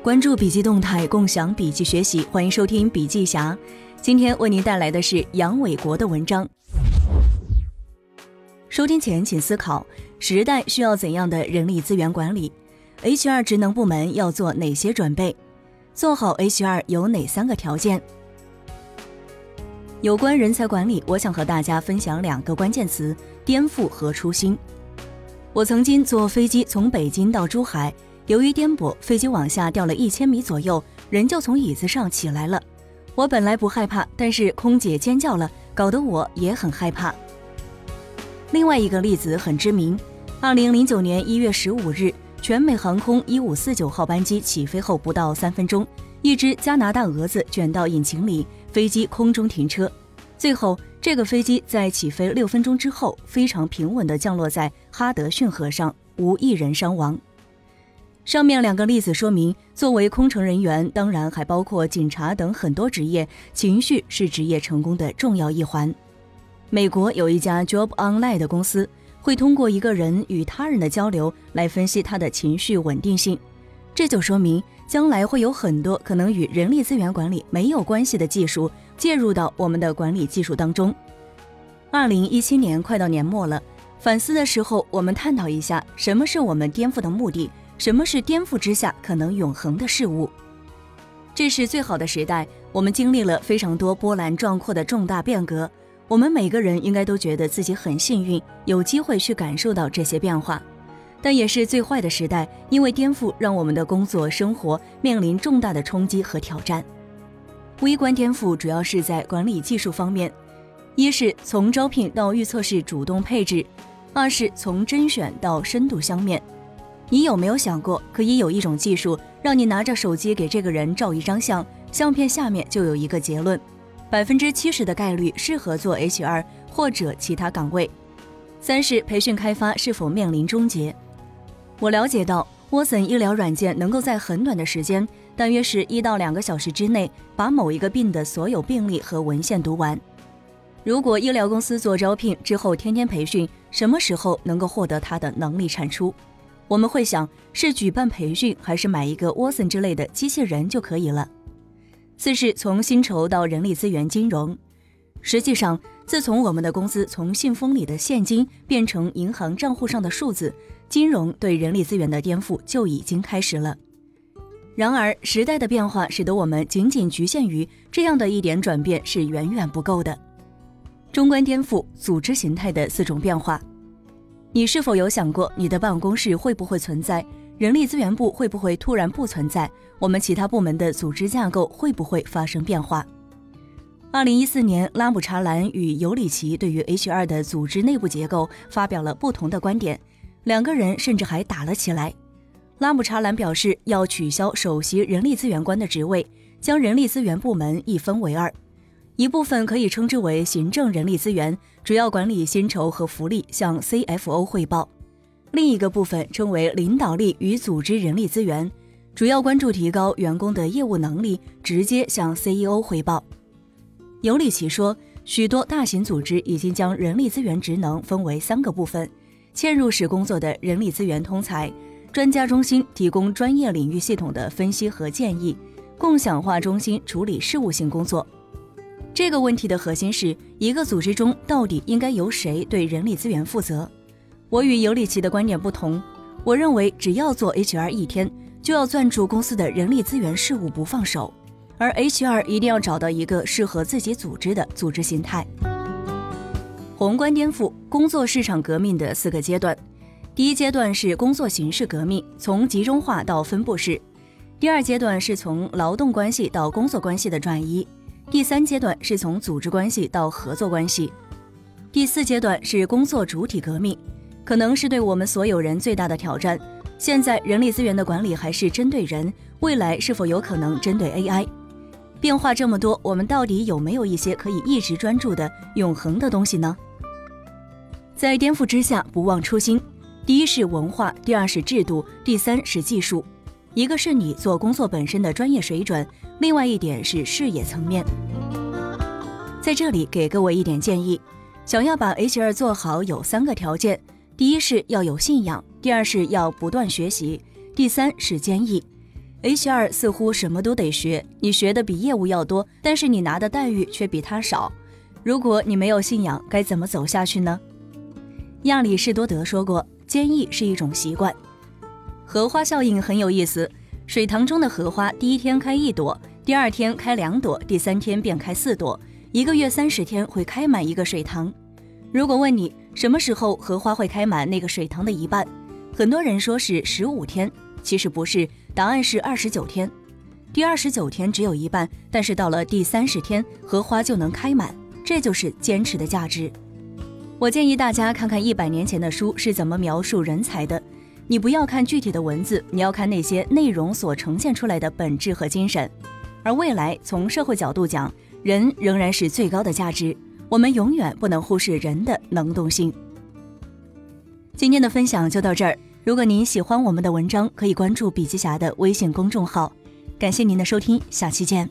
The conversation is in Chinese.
关注笔记动态，共享笔记学习，欢迎收听笔记侠。今天为您带来的是杨伟国的文章。收听前请思考：时代需要怎样的人力资源管理？HR 职能部门要做哪些准备？做好 HR 有哪三个条件？有关人才管理，我想和大家分享两个关键词：颠覆和初心。我曾经坐飞机从北京到珠海。由于颠簸，飞机往下掉了一千米左右，人就从椅子上起来了。我本来不害怕，但是空姐尖叫了，搞得我也很害怕。另外一个例子很知名：二零零九年一月十五日，全美航空一五四九号班机起飞后不到三分钟，一只加拿大蛾子卷到引擎里，飞机空中停车。最后，这个飞机在起飞六分钟之后，非常平稳地降落在哈德逊河上，无一人伤亡。上面两个例子说明，作为空乘人员，当然还包括警察等很多职业，情绪是职业成功的重要一环。美国有一家 Job Online 的公司，会通过一个人与他人的交流来分析他的情绪稳定性。这就说明，将来会有很多可能与人力资源管理没有关系的技术介入到我们的管理技术当中。二零一七年快到年末了，反思的时候，我们探讨一下，什么是我们颠覆的目的？什么是颠覆之下可能永恒的事物？这是最好的时代，我们经历了非常多波澜壮阔的重大变革。我们每个人应该都觉得自己很幸运，有机会去感受到这些变化。但也是最坏的时代，因为颠覆让我们的工作生活面临重大的冲击和挑战。微观颠覆主要是在管理技术方面，一是从招聘到预测式主动配置，二是从甄选到深度相面。你有没有想过，可以有一种技术，让你拿着手机给这个人照一张相，相片下面就有一个结论，百分之七十的概率适合做 HR 或者其他岗位。三是培训开发是否面临终结？我了解到，沃森医疗软件能够在很短的时间，大约是一到两个小时之内，把某一个病的所有病例和文献读完。如果医疗公司做招聘之后天天培训，什么时候能够获得他的能力产出？我们会想是举办培训还是买一个 Watson 之类的机器人就可以了。四是从薪酬到人力资源金融，实际上自从我们的工资从信封里的现金变成银行账户上的数字，金融对人力资源的颠覆就已经开始了。然而时代的变化使得我们仅仅局限于这样的一点转变是远远不够的。中观颠覆组织形态的四种变化。你是否有想过，你的办公室会不会存在？人力资源部会不会突然不存在？我们其他部门的组织架构会不会发生变化？二零一四年，拉姆查兰与尤里奇对于 HR 的组织内部结构发表了不同的观点，两个人甚至还打了起来。拉姆查兰表示要取消首席人力资源官的职位，将人力资源部门一分为二。一部分可以称之为行政人力资源，主要管理薪酬和福利，向 CFO 汇报；另一个部分称为领导力与组织人力资源，主要关注提高员工的业务能力，直接向 CEO 汇报。尤里奇说，许多大型组织已经将人力资源职能分为三个部分：嵌入式工作的人力资源通才，专家中心提供专业领域系统的分析和建议，共享化中心处理事务性工作。这个问题的核心是一个组织中到底应该由谁对人力资源负责？我与尤里奇的观点不同，我认为只要做 HR 一天，就要攥住公司的人力资源事务不放手，而 HR 一定要找到一个适合自己组织的组织形态。宏观颠覆工作市场革命的四个阶段，第一阶段是工作形式革命，从集中化到分布式；第二阶段是从劳动关系到工作关系的转移。第三阶段是从组织关系到合作关系，第四阶段是工作主体革命，可能是对我们所有人最大的挑战。现在人力资源的管理还是针对人，未来是否有可能针对 AI？变化这么多，我们到底有没有一些可以一直专注的永恒的东西呢？在颠覆之下，不忘初心。第一是文化，第二是制度，第三是技术。一个是你做工作本身的专业水准。另外一点是视野层面，在这里给各位一点建议：想要把 HR 做好，有三个条件，第一是要有信仰，第二是要不断学习，第三是坚毅。HR 似乎什么都得学，你学的比业务要多，但是你拿的待遇却比他少。如果你没有信仰，该怎么走下去呢？亚里士多德说过，坚毅是一种习惯。荷花效应很有意思，水塘中的荷花第一天开一朵，第二天开两朵，第三天便开四朵，一个月三十天会开满一个水塘。如果问你什么时候荷花会开满那个水塘的一半，很多人说是十五天，其实不是。答案是二十九天，第二十九天只有一半，但是到了第三十天，荷花就能开满，这就是坚持的价值。我建议大家看看一百年前的书是怎么描述人才的，你不要看具体的文字，你要看那些内容所呈现出来的本质和精神。而未来从社会角度讲，人仍然是最高的价值，我们永远不能忽视人的能动性。今天的分享就到这儿。如果您喜欢我们的文章，可以关注笔记侠的微信公众号。感谢您的收听，下期见。